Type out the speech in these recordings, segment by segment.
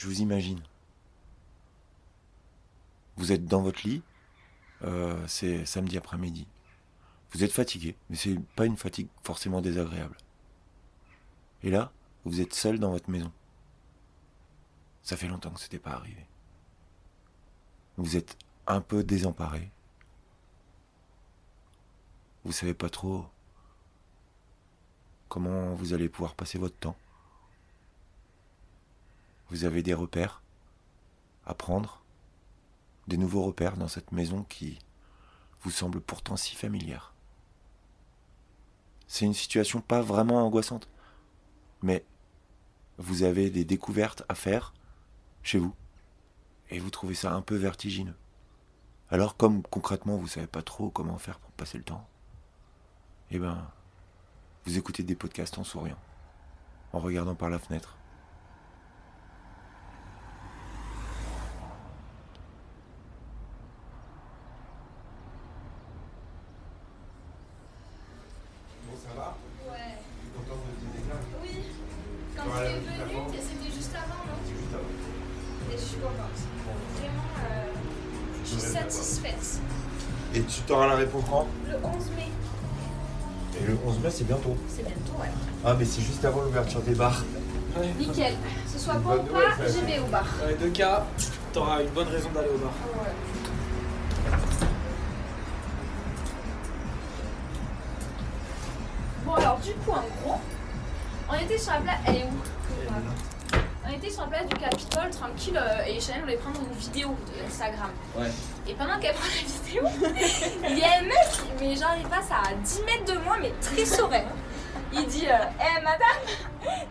Je vous imagine. Vous êtes dans votre lit, euh, c'est samedi après-midi. Vous êtes fatigué, mais c'est pas une fatigue forcément désagréable. Et là, vous êtes seul dans votre maison. Ça fait longtemps que c'était pas arrivé. Vous êtes un peu désemparé. Vous savez pas trop comment vous allez pouvoir passer votre temps. Vous avez des repères à prendre, des nouveaux repères dans cette maison qui vous semble pourtant si familière? C'est une situation pas vraiment angoissante, mais vous avez des découvertes à faire chez vous, et vous trouvez ça un peu vertigineux. Alors comme concrètement vous savez pas trop comment faire pour passer le temps, eh ben, vous écoutez des podcasts en souriant, en regardant par la fenêtre. Ah, mais c'est juste avant l'ouverture des bars. Ouais. Nickel. Ce soit bon ou pas, ça, j'y vais au bar. Dans les deux cas, t'auras une bonne raison d'aller au bar. Ouais. Bon alors du coup en gros, on était sur la place. Elle est où? On était sur la place du Capitole tranquille euh, et Chanel voulait prendre une vidéo de Instagram. Ouais. Et pendant qu'elle prend la vidéo, il y a un mec, mais genre il passe à 10 mètres de moi, mais très serein. Il dit euh, Eh madame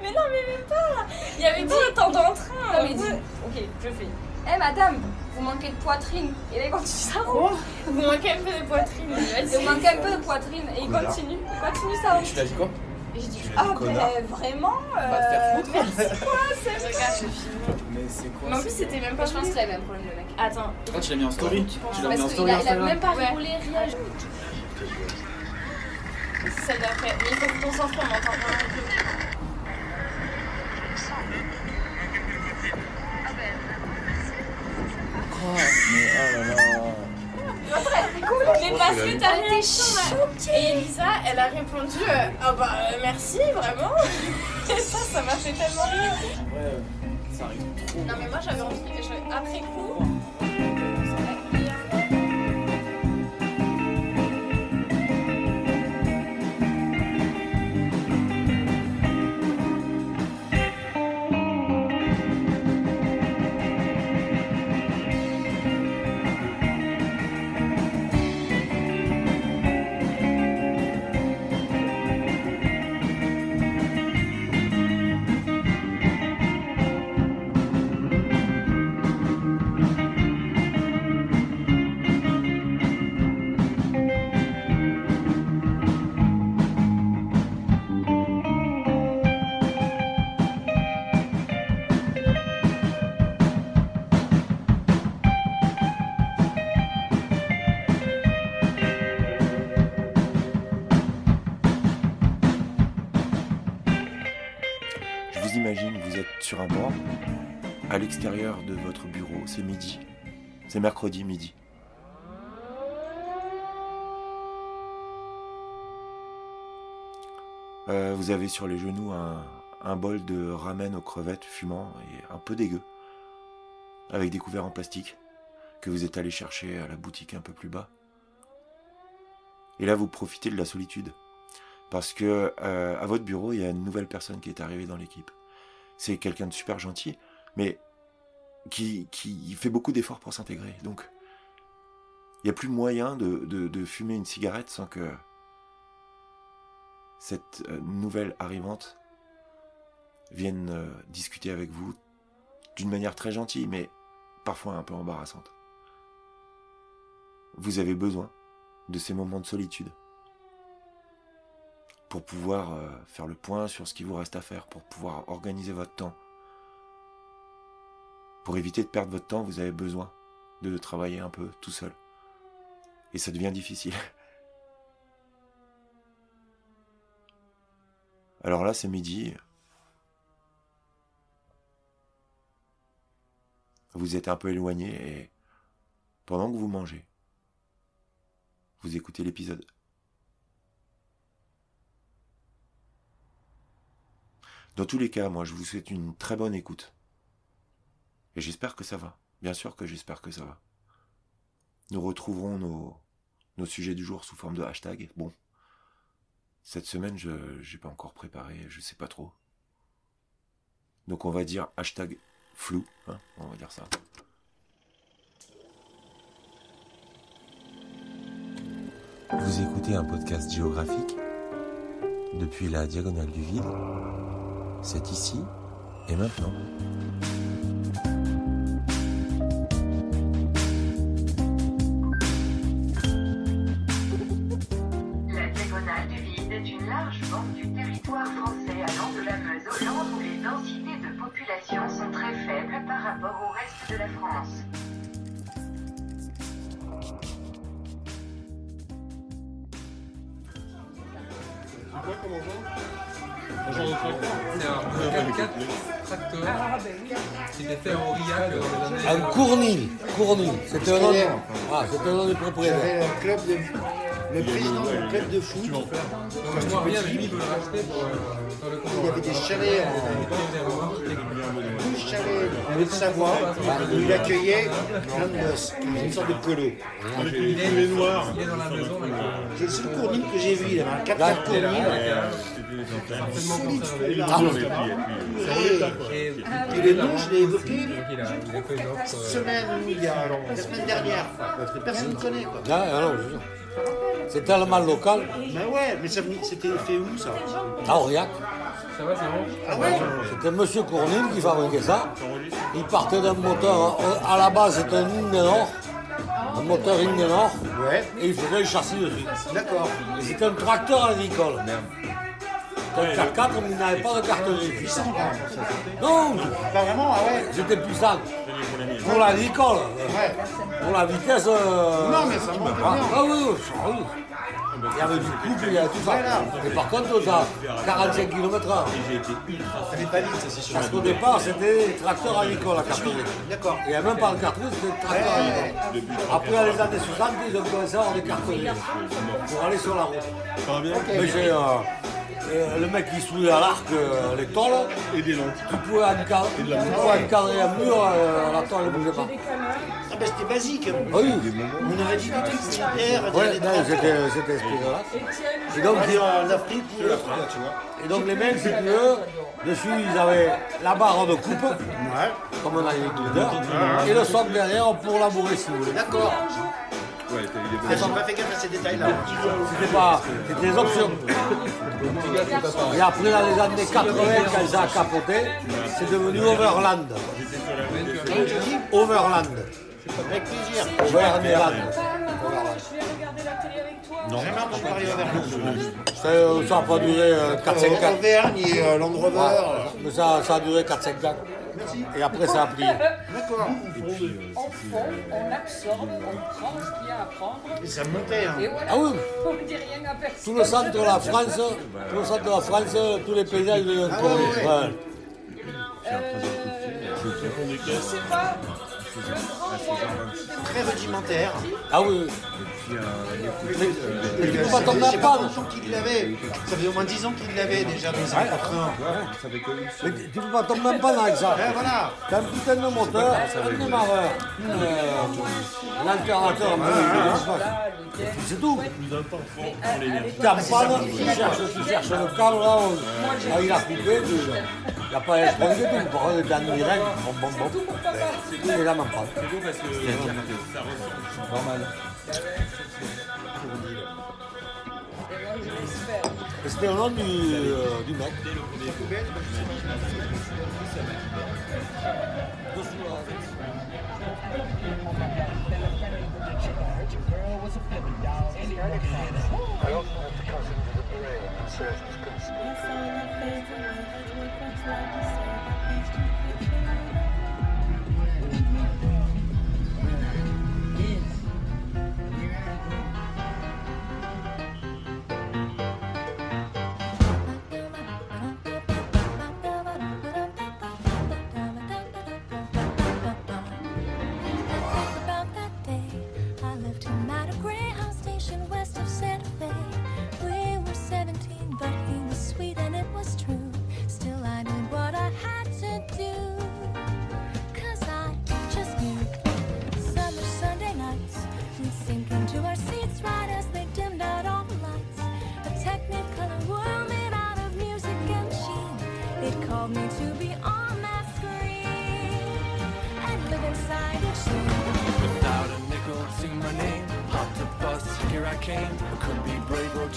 Mais non, mais même pas Il avait dit Attends dans le train Non, mais il dit Ok, je fais Eh madame, vous manquez de poitrine. Et là il continue sa route. Vous manquez un peu de poitrine. Vous manquez un peu de poitrine. Et il continue, il continue sa route. Tu l'as dit quoi? Et je dis Ah, ben vraiment euh, Va te faire foutre. Merci quoi, c'est Regarde. Mais c'est quoi Mais en plus, c'était même pas Je pense qu'il avait un problème, le mec. Attends, Pourquoi tu l'as mis en story Tu l'as mis en Parce story qu'il a, il a même pas Ouais. rigolé, rien. Celle d'après. Mais il faut se concentrer, on m'entend vraiment plus. Oh, mais oh là là Mais parce que t'as été choquée. Et Elisa, elle a répondu euh, Ah bah euh, merci, vraiment. Et ça, ça m'a fait tellement rire. En vrai, euh, ça arrive trop. Non, mais moi j'avais envie, après coup. L'extérieur de votre bureau, c'est midi. C'est mercredi midi. Euh, vous avez sur les genoux un, bol de ramen aux crevettes fumant et un peu dégueu, avec des couverts en plastique, que vous êtes allé chercher à la boutique un peu plus bas. Et là, vous profitez de la solitude. Parce que euh, à votre bureau, il y a une nouvelle personne qui est arrivée dans l'équipe. C'est quelqu'un de super gentil, mais qui, fait beaucoup d'efforts pour s'intégrer. Donc, il n'y a plus moyen de, de- de fumer une cigarette sans que cette euh, nouvelle arrivante vienne euh, discuter avec vous d'une manière très gentille, mais parfois un peu embarrassante. Vous avez besoin de ces moments de solitude pour pouvoir euh, faire le point sur ce qui vous reste à faire, pour pouvoir organiser votre temps. Pour éviter de perdre votre temps, vous avez besoin de travailler un peu tout seul. Et ça devient difficile. Alors là, c'est midi. vous êtes un peu éloigné et pendant que vous mangez, vous écoutez l'épisode. Dans tous les cas, moi, je vous souhaite une très bonne écoute. J'espère que ça va. Bien sûr que j'espère que ça va. Nous retrouverons nos, nos sujets du jour sous forme de hashtag. Bon. Cette semaine, je n'ai pas encore préparé, je sais pas trop. Donc on va dire hashtag flou, hein, on va dire ça. Vous écoutez un podcast géographique? Depuis la diagonale du vide. C'est ici et maintenant. Cournil, Cournil, c'était un nom, ah, c'était un nom du propriétaire. J'avais un club de, le président du club de foot. Euh, Il y avait des chalets en compte. 12 chalets en Haute-Savoie où il accueillait plein de gosses, une sorte de colo. Avec, euh, C'est le seul Cournil que j'ai vu, il avait un 4 Là, x il est là, Cournil. avec, euh, certainement conservé. Et Et le nom, je l'ai évoqué donc il a, il a fait une offre. cette euh, semaine ou il y a la semaine dernière. Personne ne connaît quoi. Veux dire, c'est tellement local, Ben ouais, mais c'était fait où ça? À Aurillac. Ça va, c'est bon Ah ouais C'était Monsieur Cournil qui fabriquait ça. Il partait d'un moteur, euh, à la base c'était un Indenor, un moteur Indenor, Ouais, et il faisait le châssis dessus. d'accord. C'était un tracteur agricole. C'était un 4x4, mais il n'avait pas de cartonnerie. Puissant quand même, ça. Non, Pas vraiment, ah ouais c'était puissant. Pour l'agricole, Ouais. pour la vitesse. euh, Non, mais ça monte Ah, bien. ah oui, oui, oui. Il y avait du couple, il y avait tout ça. Et par contre, ça 45 km/h. Ça fait pas vite, ça c'est sûr. Parce qu'au départ, c'était tracteur agricole à cartonner. D'accord. Il n'y avait même pas de cartonnerie, c'était tracteur agricole. Après, dans les années 60, ils ont commencé à avoir des cartonneries pour aller sur la route. Mais j'ai, euh, le mec qui soudait à l'arc euh, les tôles, Et des lentilles. tu pouvais encadrer, tu pouvais encadrer un mur, euh, la tôle ne bougeait pas. Ah ben c'était basique. Ah oui, On aurait dit des trucs militaires, non, c'était là. Et donc, C'était en Afrique et donc les mecs, si tu veux, dessus ils avaient la barre de coupe, Ouais. comme un agriculteur, et le socle derrière pour labourer si vous voulez. D'accord. Ouais, Ah, J'ai pas fait gaffe à ces détails-là. C'était pas, c'était des options. Et après, dans les années 80, quand ça a capoté, c'est devenu Overland. Overland. Avec plaisir. Overland. Je vais regarder la télé avec toi. Non. Jamais entendu parler d'Auvergne. Ça ça a pas duré 4-5 ans. Auvergne et euh, Land Rover. Mais ça, ça a duré 4-5 ans. Et après, ça a pris. D'accord. On fond, on absorbe, on prend ce qu'il y a à prendre. Et ça montait. Hein. Et voilà, Ah oui, on ne dit rien à personne. tout le centre de la France, tout le centre de la France, tous les paysages de Ah ouais, ouais. Ouais. Euh, je sais pas. Le. Très rudimentaire. Ah oui. Mais tu peux ça pas tomber faisait- je sais en pas panne. longtemps qu'il l'avait. Ça faisait au moins 10 ans qu'il l'avait déjà dans les années 80. Mais tu peux pas tomber même pas avec ça. Ouais, voilà. T'as un putain de moteur, un démarreur, euh, un alternateur, peu, c'est tout. T'es en panne, tu cherches, tu cherches le câble là, on- là, il a coupé, il n'a pas explosé tout, par contre il en direct, bon bon bon, m'en parle. C'est beau parce que ça ressemble. Normal. C'était au nom du, euh, du mec.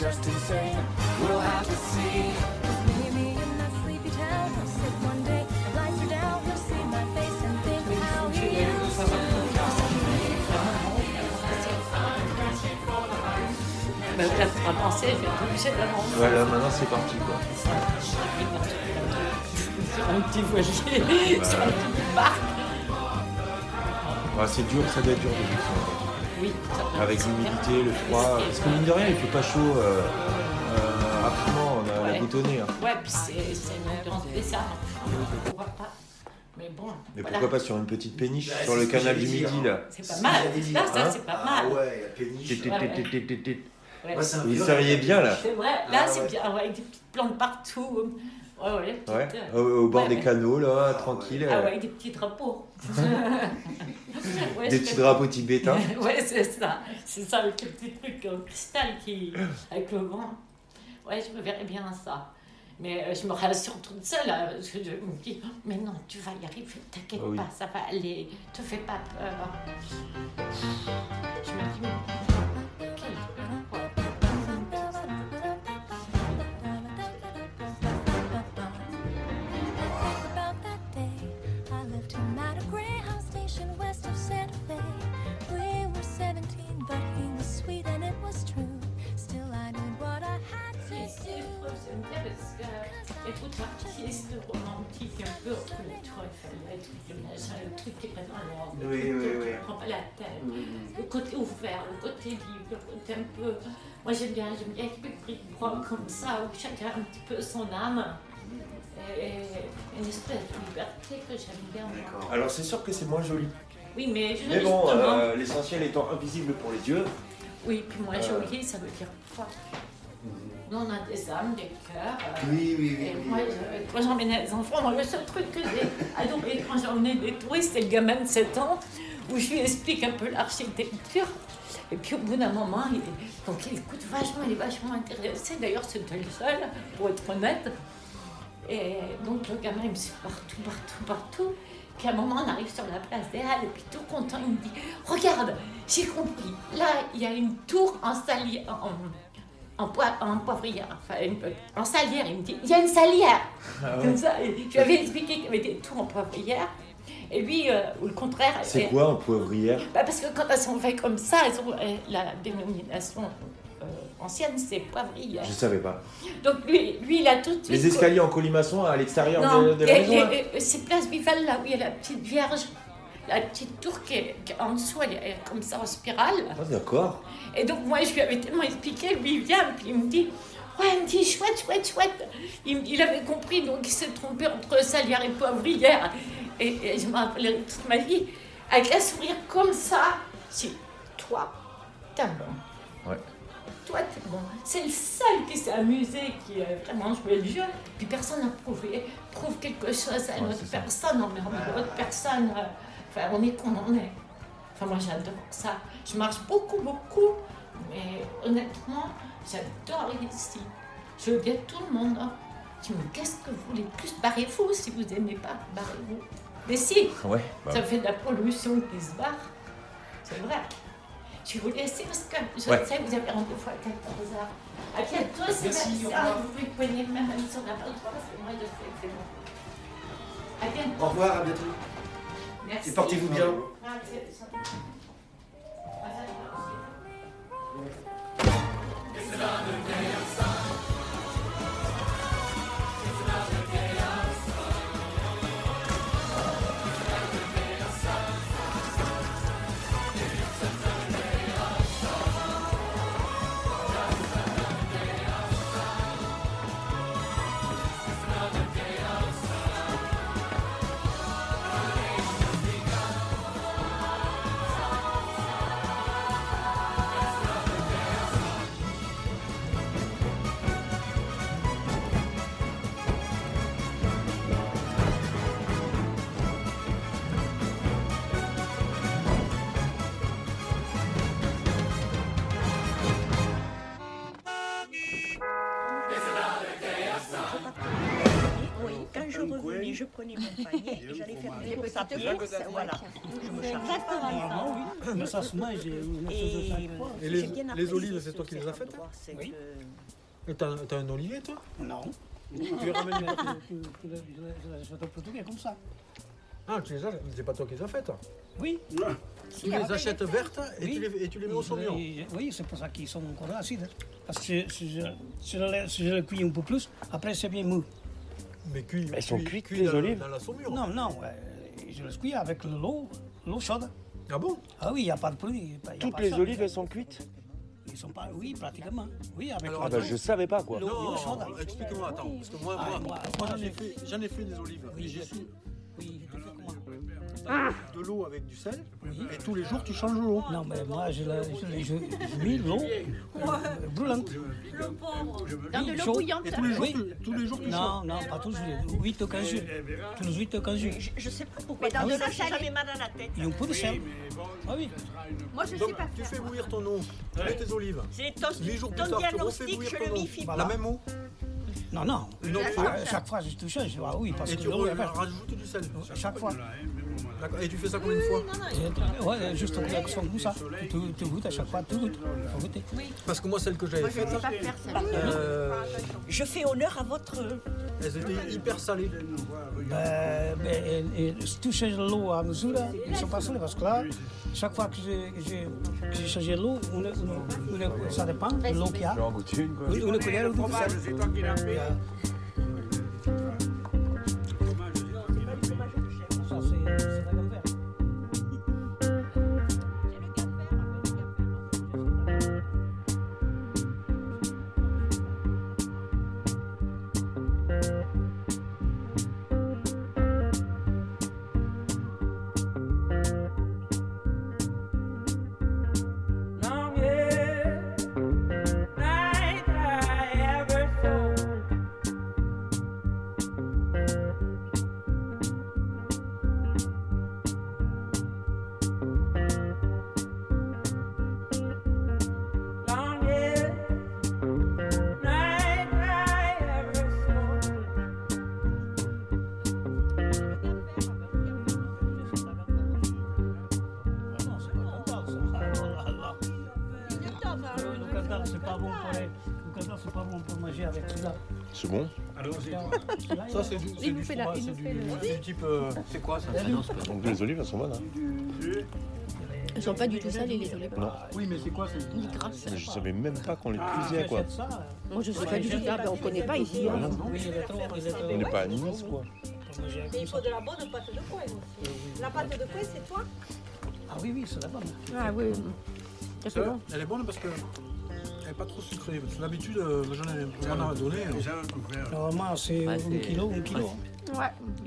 Just insane. We'll have to see. Maybe in that sleepy town, I'll sit one day, the lights are down, you'll see my face and think how he is. Bah, t'as pas pensé, d'avancer. Voilà, maintenant c'est parti quoi. Sur un petit voilier, Bah, sur un petit barque. C'est dur, ça doit être dur de vivre. Oui, Avec l'humidité, le froid. Parce que mine de rien, il fait pas chaud. euh, euh, rapidement, on a la Ouais. boutonnée. hein. Ouais, puis c'est une ambiance spéciale. Pourquoi pas Mais bon. Mais voilà. pourquoi pas sur une petite péniche Bah, sur le canal du Midi hein. là C'est pas mal. Là, ça, c'est pas Ah mal. ouais, la péniche. Vous seriez bien là C'est vrai, là Ah, c'est ouais. bien, avec des petites plantes partout. Ouais, ouais, petites, Ouais, euh, au, au bord des canaux là, tranquille. Ah ouais, des petits drapeaux. Des petits drapeaux tibétains. ouais, c'est ça. C'est ça, avec le petit truc en cristal qui. avec le vent. Ouais, je me verrais bien ça. Mais euh, je me rassure toute seule, là, parce que je me dis, mais non, tu vas y arriver, t'inquiète Ah oui. pas, ça va aller, te fais pas peur. Je me dis, mais quel que les trucs artistes, romantiques, un peu entre les tours Eiffel, le machin, le truc qui est pas dans l'ordre. le Oui, truc oui, qui oui. prend pas la tête. Le côté ouvert, le côté libre, le côté un peu. Moi j'aime bien, j'aime bien qu'il droits comme ça, où chacun a un petit peu son âme. Et une espèce de liberté que j'aime bien. moi. Alors c'est sûr que c'est moins joli. Oui, mais Mais bon, euh, l'essentiel étant invisible pour les yeux. Oui, puis moi Euh. joli, ça veut dire quoi? Nous on a des âmes, des cœurs. euh, Oui, oui, oui. Et oui. moi, quand j'emmenais les enfants, moi, le seul truc que j'ai adoré quand j'emmenais des touristes, c'est le gamin de 7 ans, où je lui explique un peu l'architecture. Et puis au bout d'un moment, il, donc il écoute vachement, il est vachement intéressé. D'ailleurs, c'était le seul, pour être honnête. Et donc le gamin, il me suit partout, partout, partout. Puis à un moment, on arrive sur la place des Halles, et puis tout content, il me dit Regarde, j'ai compris. Là, il y a une tour en. En, en, poi- en poivrière, enfin, en salière, il me dit, il y a une salière. Comme ça, je lui avais expliqué qu'il des tours en poivrière. Et lui, euh, ou le contraire. C'est quoi en poivrière? Bah, Parce que quand elles sont faites comme ça, elles ont, euh, la dénomination euh, ancienne, c'est poivrière. Je savais pas. Donc lui, lui, il a tout de suite. Les escaliers en colimaçon à l'extérieur de, de la maison. et c'est Place Vival, là où il y a la petite Vierge. La petite tour qui est, qui est en dessous, elle est comme ça en spirale. Ah, d'accord. Et donc moi, je lui avais tellement expliqué, lui il vient, puis il me dit, ouais, il me dit, chouette, chouette, chouette. Il, me- il avait compris, donc il s'est trompé entre salière et poivrière. Et, et je m'en rappellerai toute ma vie. Avec un sourire comme ça, si, toi, t'es bon. Ouais. Toi, t'es bon. C'est le seul qui s'est amusé, qui a vraiment joué le jeu. Puis personne n'a prouvé, prouve quelque chose à une Ouais, autre personne, on met en autre personne. euh, Enfin, on est comme on est. Enfin, moi, j'adore ça. Je marche beaucoup, beaucoup, mais honnêtement, j'adore ici. Je dis à tout le monde, hein, je dis, mais qu'est-ce que vous voulez plus? Barrez-vous si vous n'aimez pas, barrez-vous. Mais si, Ouais. bah, ça fait de la pollution qui se barre. C'est vrai. Je vais vous laisser parce que je Ouais. sais que vous avez rendez-vous à 14h. À bientôt, c'est Merci, au Ah, vous pouvez poigner même sur la page parce que moi, je sais que c'est bon. À bientôt. Au revoir, à bientôt. Merci. Et portez-vous bien. Merci. Je prenais mon panier et j'allais faire des courses à pied. Voilà. Je me chargeais oui. Mais ça se mange. Et les, les olives, c'est toi qui les as faites Oui. Et t'as t'as un olivier, toi Non. Tu les ramènes les- achète au portugais comme ça. Ah, tu les as, c'est pas toi qui les as faites. Oui. Tu les achètes vertes et, tu les, et tu les mets au saumur. Oui, oui, c'est pour ça qu'ils sont encore acides. Parce que si, si je, si je les, si je les cuis un peu plus, après c'est bien mou. Mais cuit, Elles sont cuites, les dans- olives dans la saumure Non, non, je les cuis avec l'eau, l'eau chaude. Ah bon? Ah oui, il n'y a pas de y a pas Toutes les ça. olives, elles sont cuites? Ils sont pas, oui, pratiquement. Oui, avec Alors, Ah bah je savais pas quoi. Non, chaude. explique-moi, attends, parce que moi, Ah, moi, j'en ai fait, j'en ai fait des olives. Oui, de l'eau avec du sel, et tous les jours tu changes l'eau. Non, mais moi, je, la- je, je, je mets l'eau euh, brûlante. Dans de l'eau bouillante. Et tous les jours, Oui. tu, tous les jours tu Non, changes. non, pas toujours. 8 ou 15 jours. Tous les 8 ou 15 jours. Je, je sais pas pourquoi. Mais dans dans de ça, l'eau j'ai salée. jamais mal à la tête. Et un peu de sel. Ah oui. Moi, je sais Donc pas tu fais bouillir ton eau avec tes olives. C'est ton, Huit jours plus ton tard, tu refais diagnostic, bouillir je ton le eau. mifie La même eau Non, non. Chaque fois, je te change. Ah oui, parce Et que tu l'eau rajoutes du sel. Chaque fois. D'accord. Et tu fais ça combien de fois Ouais, juste réaction comme ça. Tu, tu goûtes à chaque fois, tu goûtes. Faut goûter. Parce que moi, celles que j'avais euh, Je fais honneur à votre. elles étaient hyper salées. Ben, ben, et, et tu changes l'eau à mesure, ils sont pas salés parce que là, chaque fois que j'ai- changé l'eau, une- une- une- ça dépend de l'eau qu'il y a. Une C'est bon Ça, c'est du, c'est Il du fromage, c'est du, c'est du type. euh, c'est quoi ça Donc les olives, elles sont bonnes. Hein. Elles sont pas du tout salées, les olives. Non. Oui, mais c'est quoi c'est Ni grasses. Mais je savais même pas qu'on les Ah, cuisait quoi. ça. Moi, je sais pas du tout. Ah, ben, on connaît pas ici. hein. On n'est pas à Nice quoi. Mais il faut de la bonne pâte de coin aussi. La pâte de coin, c'est toi Ah oui, oui, c'est la bonne. Ah oui. Ça, c'est bon. Elle est bonne parce que elle est pas trop sucrée. Parce que D'habitude, euh, j'en ai, on m'en a donné. euh, Normalement, c'est Ouais, un kilo, un kilo. Ouais,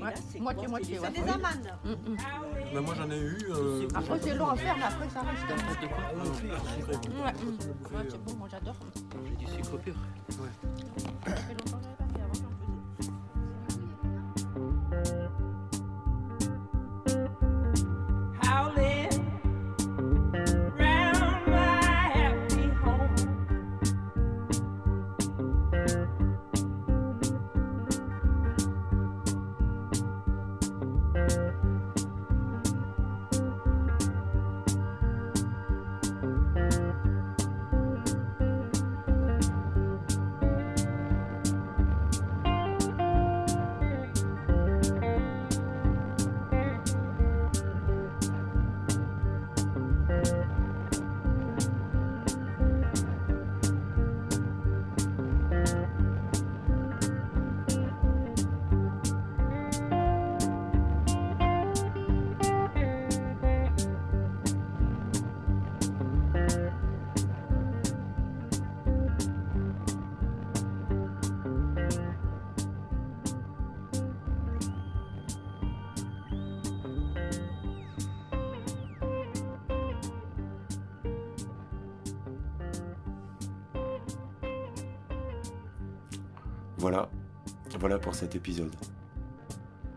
ouais. Moitié, moitié. ouais. C'est des amandes. Mm, mm. Mais moi, j'en ai eu. euh, Après, c'est long à faire, mais après, ça reste. Ouais. Ouais, c'est bon, moi j'adore. J'ai du sucre pur. Ça Voilà pour cet épisode.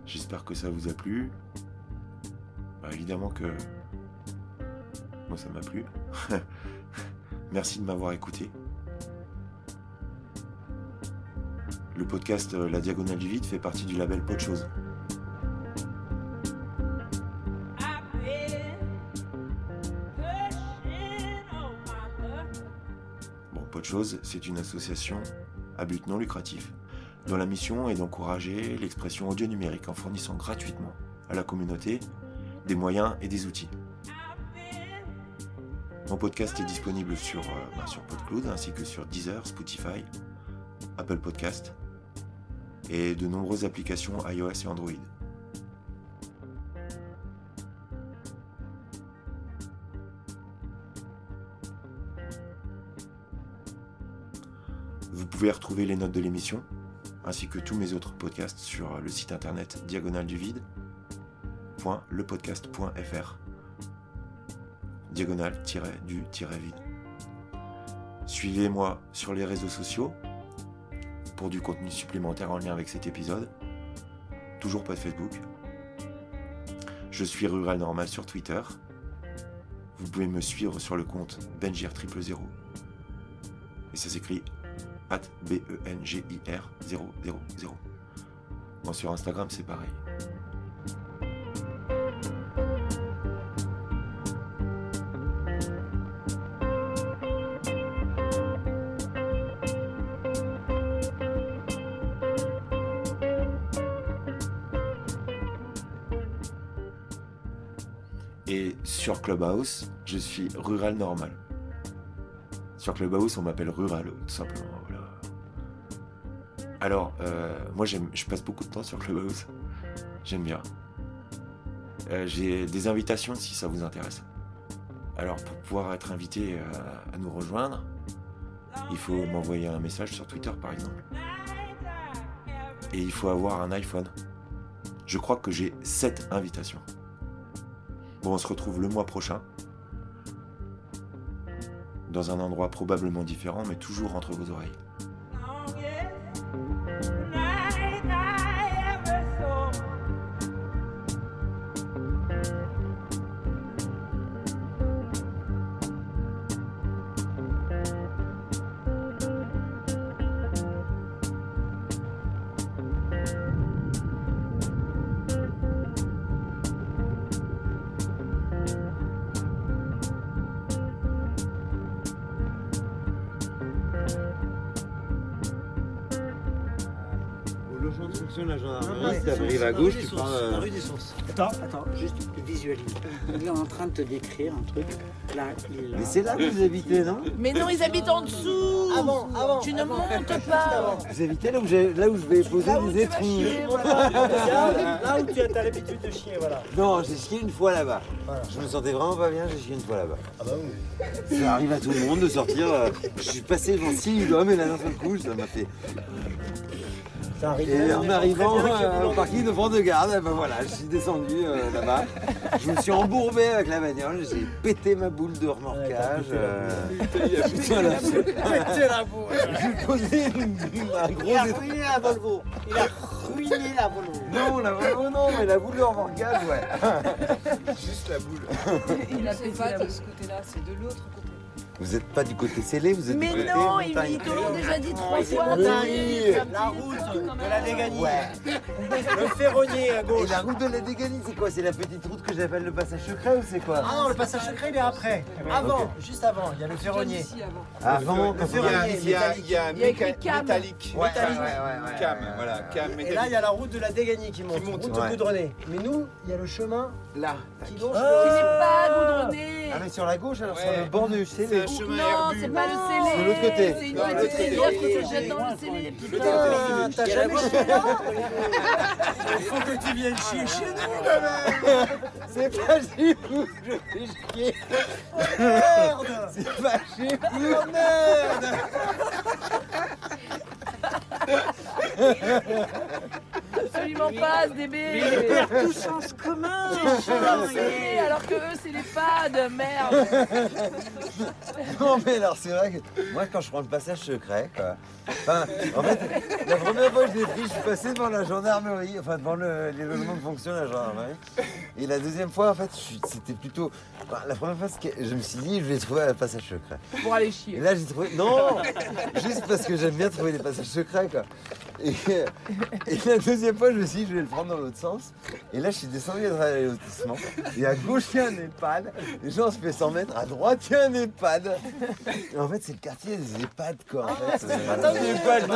J'espère que ça vous a plu. Bah, évidemment que moi ça m'a plu. Merci de m'avoir écouté. Le podcast euh, La Diagonale du Vide fait partie du label Pot Chose. Bon, Pot Chose, c'est une association à but non lucratif dont la mission est d'encourager l'expression audio numérique en fournissant gratuitement à la communauté des moyens et des outils. Mon podcast est disponible sur, euh, bah, PodCloud ainsi que sur Deezer, Spotify, Apple Podcast et de nombreuses applications iOS et Android. Vous pouvez retrouver les notes de l'émission ainsi que tous mes autres podcasts sur le site internet diagonale du vide lepodcast.fr diagonale-du-vide. Suivez-moi sur les réseaux sociaux pour du contenu supplémentaire en lien avec cet épisode. Toujours pas de Facebook. Je suis Rural Normal sur Twitter. Vous pouvez me suivre sur le compte Bengir000. Et ça s'écrit at B-E-N-G-I-R 000. Bon, sur Instagram, c'est pareil. Et sur Clubhouse, je suis rural normal. Sur Clubhouse, on m'appelle rural, tout simplement. Alors, euh, moi, je passe beaucoup de temps sur Clubhouse. J'aime bien. Euh, j'ai des invitations si ça vous intéresse. Alors, pour pouvoir être invité euh, à nous rejoindre, il faut m'envoyer un message sur Twitter, par exemple. Et il faut avoir un iPhone. Je crois que j'ai 7 invitations. Bon, on se retrouve le mois prochain. Dans un endroit probablement différent, mais toujours entre vos oreilles. Attends, attends, juste visualise. Il est en train de te décrire un truc. Là, il est là. Mais c'est là que vous habitez, non Mais non, ils habitent en dessous Avant, avant. Tu ne avant. montes pas avant. Vous habitez là où, j'ai- là où je vais poser Là où des étrons. chier, voilà. Là, là où tu as l'habitude de chier, voilà. Non, j'ai chié une fois là-bas. Voilà. Je me sentais vraiment pas bien, j'ai chié une fois là-bas. Ah bah oui. Ça arrive à tout le monde de sortir. euh, Je suis passé devant six hommes et là d'un seul coup, ça m'a fait. Et en arrivant euh, au en parking de France de Garde, eh ben voilà, je suis descendu euh, là-bas. Je me suis embourbé avec la bagnole, j'ai pété ma boule de remorquage. euh. J'ai posé une- un gros Il a ruiné la Volvo. Il a ruiné la Volvo. Non, la Volvo non, mais la boule de remorquage, ouais. Juste la boule. Il a fait pas de ce côté-là, c'est de l'autre côté. Vous êtes pas du côté scellé, vous êtes Mais du côté non, ils, montagne. ils te l'ont déjà dit trois c'est fois. dit, La route de la Déganie. Ouais. Le ferronnier à Et gauche. la route de la Déganie, c'est quoi? C'est la petite route que j'appelle le passage secret ou c'est quoi? Ah non, le passage secret, il est après. Avant, juste avant, il y a le ferronnier. Ici avant. Le quand Il y a, ferronnier il y a, métallique. il y a Il y a écrit méca- cam. métallique. Ouais, Métallique. ouais, ouais, ouais, Cam, voilà, cam. Et là, il y a la route de la Déganie qui monte, Qui monte, route goudronnée. Mais nous, il y a le chemin Là. qui longe n'est pas goudronné. Ah mais sur la gauche alors sur le bord du C'est scellé. Non, c'est pas le scellé. C'est l'autre côté. C'est une petite rivière qui se jette dans le scellé. Putain, t'as jamais chié là Il faut que tu viennes chier chez nous quand même C'est pas chez vous, je fais chier. Merde C'est pas chez vous. Oh merde Absolument pas, ce bébé. Mais ils perdent tout sens commun Chier, alors que eux, c'est les pads, merde. Non mais alors c'est vrai que moi quand je prends le passage secret quoi. Enfin en fait la première fois que je l'ai pris je suis passé devant la gendarmerie, enfin devant le, les logements de fonction de la gendarmerie. Et la deuxième fois en fait je c'était plutôt. enfin, la première fois je me suis dit je vais trouver un passage secret. Pour aller Et chier. là j'ai trouvé. Non Juste parce que j'aime bien trouver les passages secrets quoi. Et, et la deuxième fois je me suis dit je vais le prendre dans l'autre sens. Et là je suis descendu à travers les lotissements. Et à gauche il y a un EHPAD. Les gens se fait 100 mètres. À droite il y a un EHPAD. Et en fait, c'est le quartier des EHPAD, quoi. En fait. Des EHPAD.